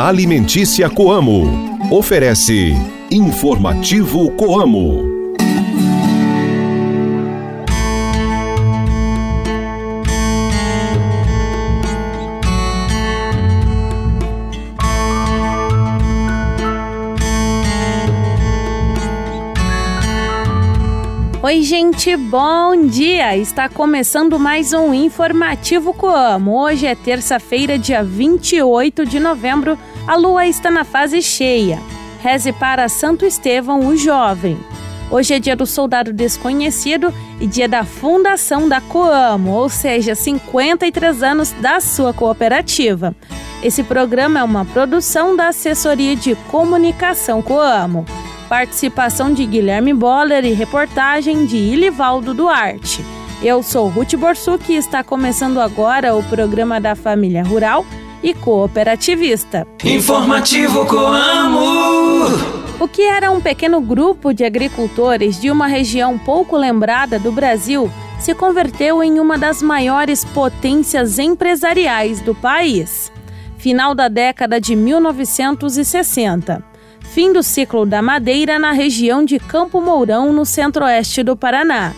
Alimentícia Coamo. Oferece Informativo Coamo. Oi, gente, bom dia! Está começando mais um Informativo Coamo. Hoje é terça-feira, dia 28 de novembro. A lua está na fase cheia. Reze para Santo Estevão, o jovem. Hoje é dia do soldado desconhecido e dia da fundação da Coamo, ou seja, 53 anos da sua cooperativa. Esse programa é uma produção da Assessoria de Comunicação Coamo participação de Guilherme Boller e reportagem de Ilivaldo Duarte. Eu sou Ruth Borsuk e está começando agora o programa da Família Rural e Cooperativista. Informativo Coamo! O que era um pequeno grupo de agricultores de uma região pouco lembrada do Brasil se converteu em uma das maiores potências empresariais do país. Final da década de 1960 fim do ciclo da madeira na região de Campo Mourão, no centro-oeste do Paraná,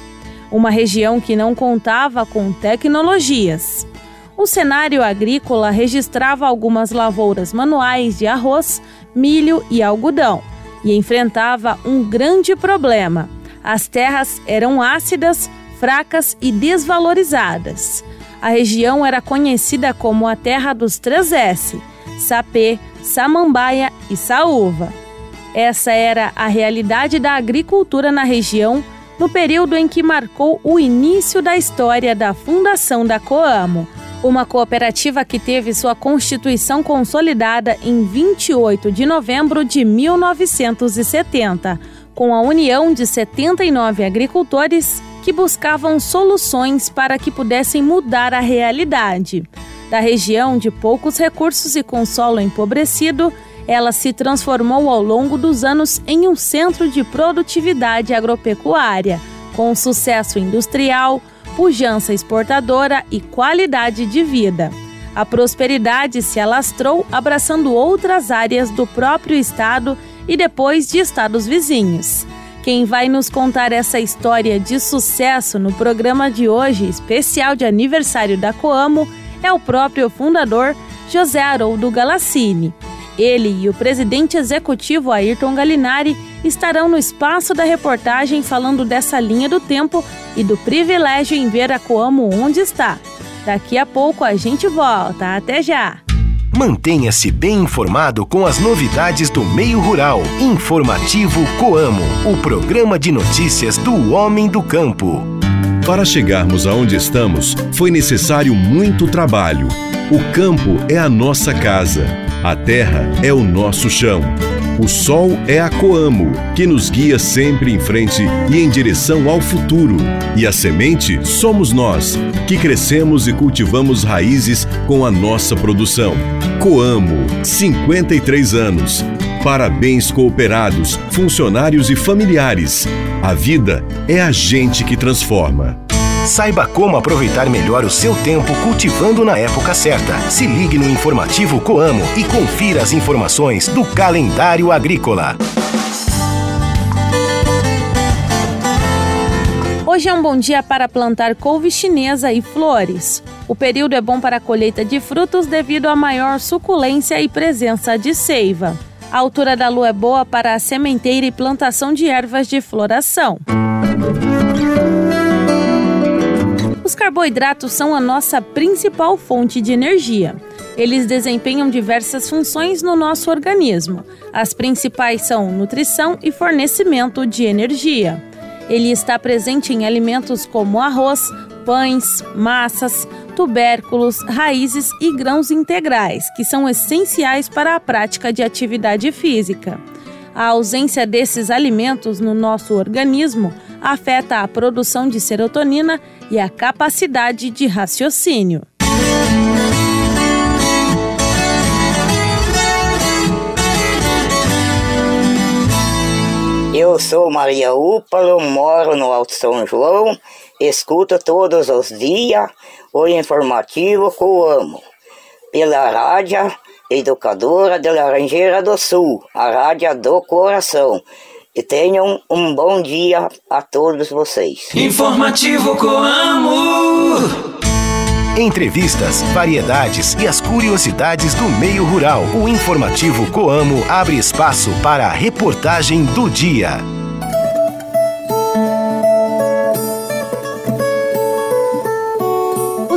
uma região que não contava com tecnologias. O cenário agrícola registrava algumas lavouras manuais de arroz, milho e algodão e enfrentava um grande problema. As terras eram ácidas, fracas e desvalorizadas. A região era conhecida como a Terra dos 3S: Sapê, Samambaia e Saúva. Essa era a realidade da agricultura na região no período em que marcou o início da história da fundação da Coamo, uma cooperativa que teve sua constituição consolidada em 28 de novembro de 1970, com a união de 79 agricultores que buscavam soluções para que pudessem mudar a realidade. Da região de poucos recursos e com solo empobrecido, ela se transformou ao longo dos anos em um centro de produtividade agropecuária, com sucesso industrial, pujança exportadora e qualidade de vida. A prosperidade se alastrou abraçando outras áreas do próprio estado e depois de estados vizinhos. Quem vai nos contar essa história de sucesso no programa de hoje, especial de aniversário da Coamo, é o próprio fundador José Haroldo Galassini. Ele e o presidente executivo Ayrton Galinari estarão no espaço da reportagem falando dessa linha do tempo e do privilégio em ver a Coamo onde está. Daqui a pouco a gente volta. Até já! Mantenha-se bem informado com as novidades do meio rural. Informativo Coamo, o programa de notícias do homem do campo. Para chegarmos aonde estamos, foi necessário muito trabalho. O campo é a nossa casa. A terra é o nosso chão. O sol é a Coamo, que nos guia sempre em frente e em direção ao futuro. E a semente somos nós, que crescemos e cultivamos raízes com a nossa produção. Coamo, 53 anos. Parabéns cooperados, funcionários e familiares. A vida é a gente que transforma. Saiba como aproveitar melhor o seu tempo cultivando na época certa. Se ligue no informativo Coamo e confira as informações do calendário agrícola. Hoje é um bom dia para plantar couve chinesa e flores. O período é bom para a colheita de frutos devido à maior suculência e presença de seiva. A altura da lua é boa para a sementeira e plantação de ervas de floração. Os carboidratos são a nossa principal fonte de energia. Eles desempenham diversas funções no nosso organismo. As principais são nutrição e fornecimento de energia. Ele está presente em alimentos como arroz, pães, massas, tubérculos, raízes e grãos integrais, que são essenciais para a prática de atividade física. A ausência desses alimentos no nosso organismo afeta a produção de serotonina e a capacidade de raciocínio. Eu sou Maria Úpalo, moro no Alto São João, escuto todos os dias o informativo que eu amo, pela rádio educadora de Laranjeira do Sul, a Rádio do Coração. E tenham um bom dia a todos vocês. Informativo Coamo. Entrevistas, variedades e as curiosidades do meio rural. O informativo Coamo abre espaço para a reportagem do dia.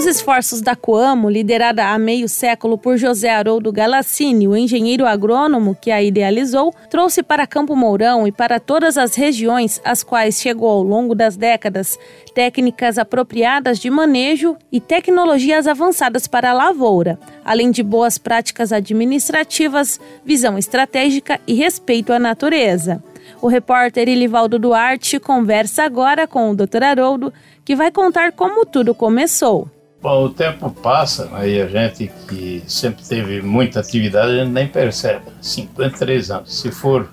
Esforços da Coamo, liderada há meio século por José Haroldo Galassini, o engenheiro agrônomo que a idealizou, trouxe para Campo Mourão e para todas as regiões às quais chegou ao longo das décadas técnicas apropriadas de manejo e tecnologias avançadas para a lavoura, além de boas práticas administrativas, visão estratégica e respeito à natureza. O repórter Ilivaldo Duarte conversa agora com o Dr. Haroldo, que vai contar como tudo começou. Bom, o tempo passa né, e a gente que sempre teve muita atividade, a gente nem percebe. 53 anos. Se for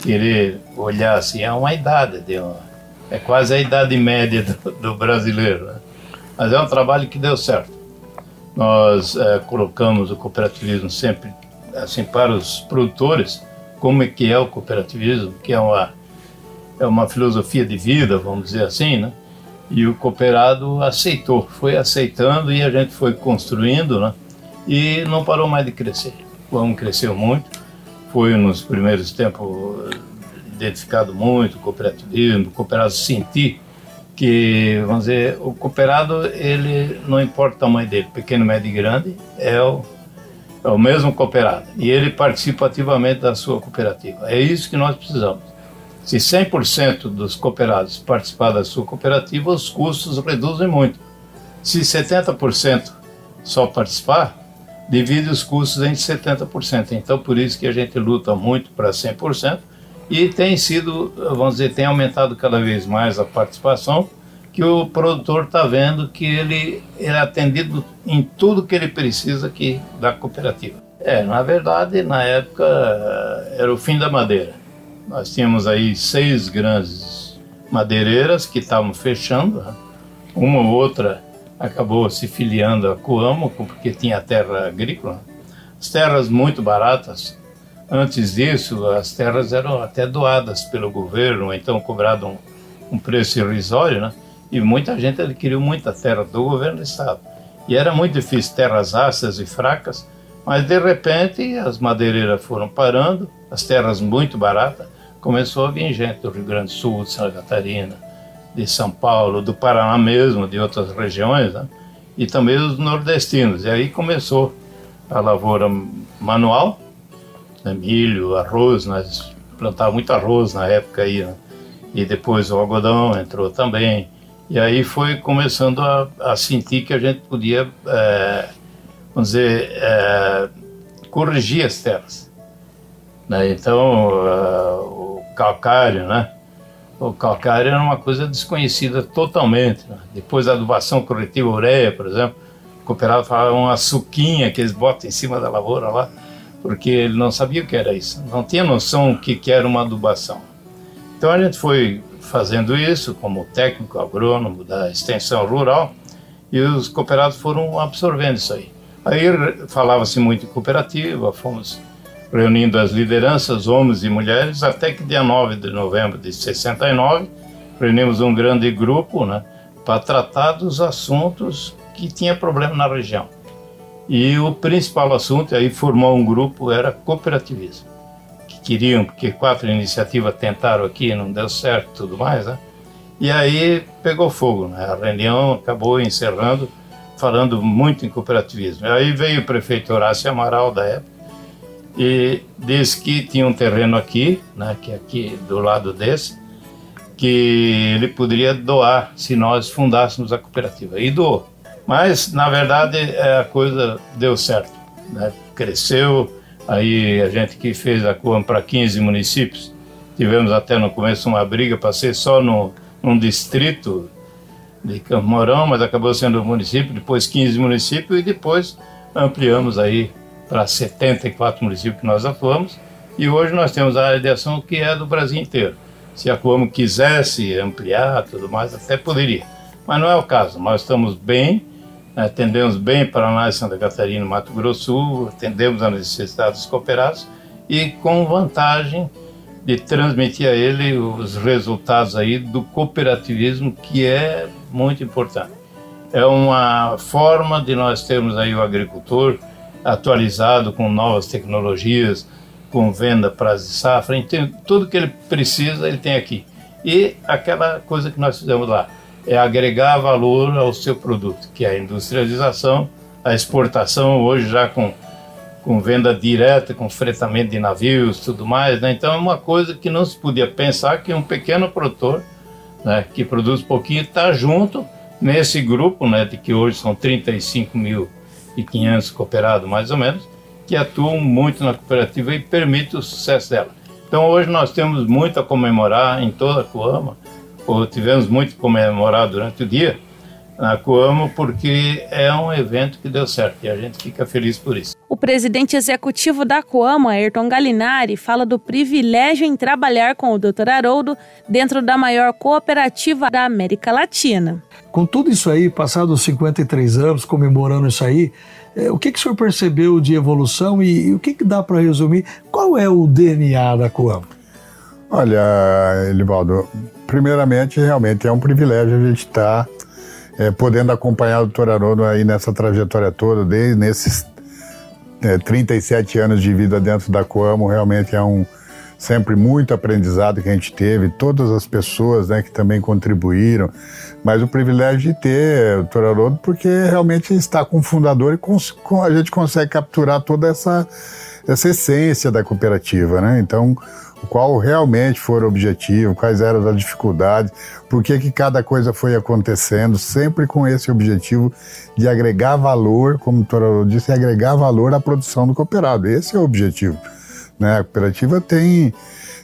querer olhar assim, é uma idade, de uma, é quase a idade média do, do brasileiro. Né? Mas é um trabalho que deu certo. Nós é, colocamos o cooperativismo sempre assim para os produtores, como é que é o cooperativismo, que é uma, é uma filosofia de vida, vamos dizer assim, né? E o cooperado aceitou, foi aceitando e a gente foi construindo, né? E não parou mais de crescer. O amo cresceu muito, foi nos primeiros tempos identificado muito, cooperativismo, o cooperado sentir que, vamos dizer, o cooperado, ele não importa o tamanho dele, pequeno, médio e grande, é o, é o mesmo cooperado. E ele participa ativamente da sua cooperativa. É isso que nós precisamos se 100% dos cooperados participar da sua cooperativa, os custos reduzem muito. Se 70% só participar, divide os custos em 70%. Então, por isso que a gente luta muito para 100% e tem sido, vamos dizer, tem aumentado cada vez mais a participação, que o produtor está vendo que ele, é atendido em tudo que ele precisa aqui da cooperativa. É, na verdade, na época era o fim da madeira nós tínhamos aí seis grandes madeireiras que estavam fechando. Né? Uma ou outra acabou se filiando a Coamo porque tinha terra agrícola. As terras muito baratas. Antes disso, as terras eram até doadas pelo governo, então cobrado um, um preço irrisório, né? E muita gente adquiriu muita terra do governo do estado. E era muito difícil, terras ácidas e fracas, mas de repente as madeireiras foram parando, as terras muito baratas, começou a vir gente do Rio Grande do Sul, de Santa Catarina, de São Paulo, do Paraná mesmo, de outras regiões, né? e também os nordestinos. E aí começou a lavoura manual, né? milho, arroz, nós plantávamos muito arroz na época aí, né? e depois o algodão entrou também. E aí foi começando a, a sentir que a gente podia, é, vamos dizer, é, corrigir as terras. Né? Então, uh, calcário, né? O calcário era uma coisa desconhecida totalmente. Né? Depois da adubação corretiva ureia, por exemplo, o cooperado falava uma suquinha que eles botam em cima da lavoura lá, porque ele não sabia o que era isso, não tinha noção o que, era uma adubação. Então a gente foi fazendo isso como técnico agrônomo da extensão rural e os cooperados foram absorvendo isso aí. Aí falava-se muito em cooperativa, fomos reunindo as lideranças, homens e mulheres, até que dia 9 de novembro de 69, reunimos um grande grupo né, para tratar dos assuntos que tinha problema na região. E o principal assunto, aí formou um grupo, era cooperativismo. Que queriam, porque quatro iniciativas tentaram aqui, não deu certo tudo mais, né? E aí pegou fogo, né? A reunião acabou encerrando, falando muito em cooperativismo. Aí veio o prefeito Horácio Amaral da época, e disse que tinha um terreno aqui, né, que aqui do lado desse, que ele poderia doar se nós fundássemos a cooperativa. E doou. Mas, na verdade, é, a coisa deu certo. Né? Cresceu, aí a gente que fez a Coam para 15 municípios, tivemos até no começo uma briga para ser só no, num distrito de Campo Mourão, mas acabou sendo um município, depois 15 municípios e depois ampliamos aí para 74 municípios que nós atuamos, e hoje nós temos a área de ação que é do Brasil inteiro. Se a Coamo quisesse ampliar tudo mais, até poderia. Mas não é o caso. Nós estamos bem atendemos bem Paraná, Santa Catarina, Mato Grosso Sul, atendemos as necessidades dos cooperados e com vantagem de transmitir a ele os resultados aí do cooperativismo, que é muito importante. É uma forma de nós termos aí o agricultor atualizado com novas tecnologias, com venda prazo de safra, então, tudo que ele precisa ele tem aqui. E aquela coisa que nós fizemos lá, é agregar valor ao seu produto, que é a industrialização, a exportação, hoje já com, com venda direta, com fretamento de navios tudo mais. Né? Então é uma coisa que não se podia pensar que um pequeno produtor né, que produz pouquinho está junto nesse grupo, né, de que hoje são 35.500 cooperados mais ou menos, que atuam muito na cooperativa e permite o sucesso dela. Então hoje nós temos muito a comemorar em toda a Coama, tivemos muito comemorado durante o dia na Coamo, porque é um evento que deu certo e a gente fica feliz por isso. O presidente executivo da Coamo, Ayrton Galinari, fala do privilégio em trabalhar com o Dr. Haroldo dentro da maior cooperativa da América Latina. Com tudo isso aí, passados 53 anos comemorando isso aí, é, o que, que o senhor percebeu de evolução e, e o que, que dá para resumir? Qual é o DNA da Coamo? Olha, Elivaldo, primeiramente, realmente é um privilégio a gente estar tá, é, podendo acompanhar o doutor Haroldo aí nessa trajetória toda, desde nesses é, 37 anos de vida dentro da Coamo, realmente é um sempre muito aprendizado que a gente teve, todas as pessoas né, que também contribuíram, mas o privilégio de ter o doutor Haroldo, porque realmente está com o fundador e com, com, a gente consegue capturar toda essa, essa essência da cooperativa, né? Então, qual realmente foi o objetivo, quais eram as dificuldades, por que, que cada coisa foi acontecendo, sempre com esse objetivo de agregar valor, como o doutor disse, agregar valor à produção do cooperado. Esse é o objetivo. Né? A cooperativa tem,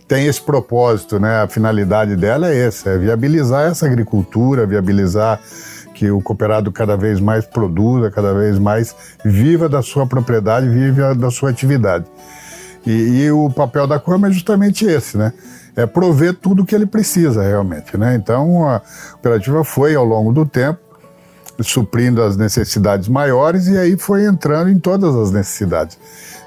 tem esse propósito, né? a finalidade dela é essa, é viabilizar essa agricultura, viabilizar que o cooperado cada vez mais produza, cada vez mais viva da sua propriedade, viva da sua atividade. E, e, o papel da Coama é justamente esse, né? É prover tudo o que ele precisa realmente, né? Então a cooperativa foi ao longo do tempo suprindo as necessidades maiores e aí foi entrando em todas as necessidades.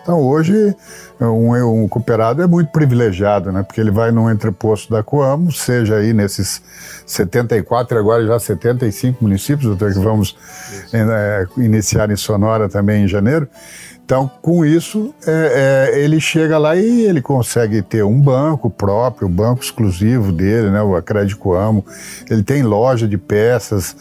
Então hoje um, um cooperado é muito privilegiado, né? Porque ele vai num entreposto da Coamo, seja aí nesses 74 e agora já 75 municípios, doutor, que vamos é, iniciar em Sonora também em janeiro. Então, com isso, é, é, ele chega lá e ele consegue ter um banco próprio, um banco exclusivo dele, né, o Acrédito Amo. Ele tem loja de peças,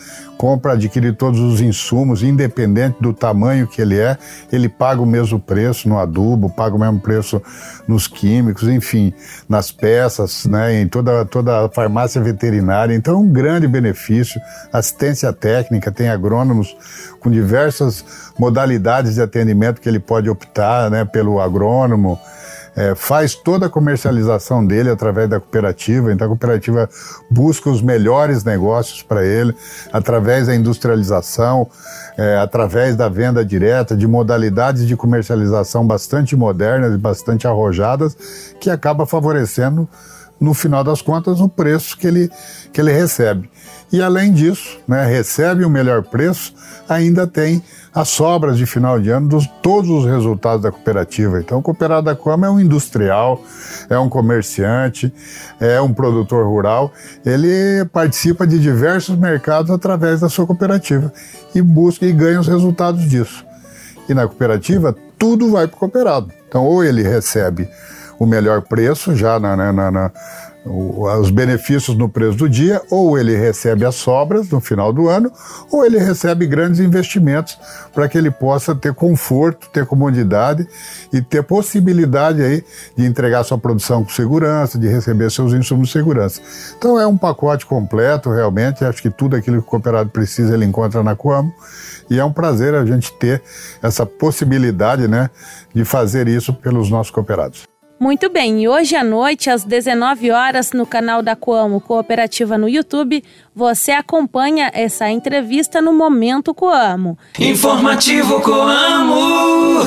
compra, adquire todos os insumos, independente do tamanho que ele é, ele paga o mesmo preço no adubo, paga o mesmo preço nos químicos, enfim, nas peças, né, em toda, toda a farmácia veterinária. Então, é um grande benefício. Assistência técnica, tem agrônomos com diversas modalidades de atendimento que ele pode optar, né, pelo agrônomo é, faz toda a comercialização dele através da cooperativa. Então a cooperativa busca os melhores negócios para ele através da industrialização, é, através da venda direta, de modalidades de comercialização bastante modernas e bastante arrojadas, que acaba favorecendo no final das contas, o preço que ele, que ele recebe. E além disso, né, recebe o melhor preço, ainda tem as sobras de final de ano dos todos os resultados da cooperativa. Então, o cooperado da Coama é um industrial, é um comerciante, é um produtor rural. Ele participa de diversos mercados através da sua cooperativa e busca e ganha os resultados disso. E na cooperativa, tudo vai para o cooperado. Então, ou ele recebe o melhor preço já na, na, na, os benefícios no preço do dia, ou ele recebe as sobras no final do ano, ou ele recebe grandes investimentos para que ele possa ter conforto, ter comodidade e ter possibilidade aí de entregar sua produção com segurança, de receber seus insumos de segurança. Então é um pacote completo, realmente, acho que tudo aquilo que o cooperado precisa ele encontra na Coamo e é um prazer a gente ter essa possibilidade, né, de fazer isso pelos nossos cooperados. Muito bem, e hoje à noite, às 19 horas, no canal da Coamo Cooperativa no YouTube, você acompanha essa entrevista no Momento Coamo. Informativo Coamo!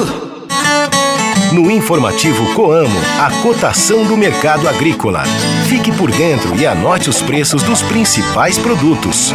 No Informativo Coamo, a cotação do mercado agrícola. Fique por dentro e anote os preços dos principais produtos.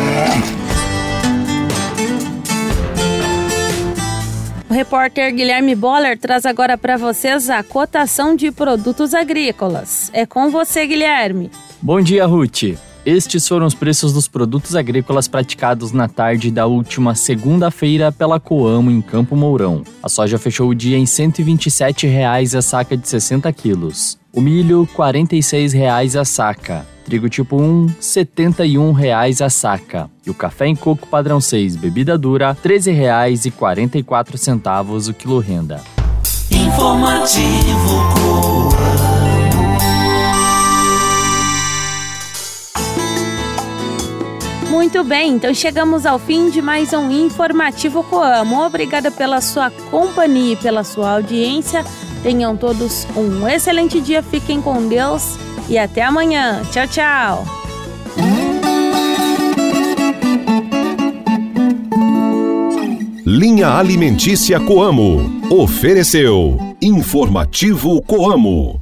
O repórter Guilherme Boller traz agora para vocês a cotação de produtos agrícolas. É com você, Guilherme. Bom dia, Ruth. Estes foram os preços dos produtos agrícolas praticados na tarde da última segunda-feira pela Coamo em Campo Mourão. A soja fechou o dia em 127 reais a saca de 60 quilos. O milho, 46 reais a saca. Trigo tipo 1, 71 reais a saca. E o café em coco padrão 6, bebida dura, R$ 13,44 o quilo renda. Informativo Muito bem, então chegamos ao fim de mais um Informativo Coamo. Obrigada pela sua companhia e pela sua audiência. Tenham todos um excelente dia, fiquem com Deus e até amanhã. Tchau, tchau. Linha Alimentícia Coamo. Ofereceu Informativo Coamo.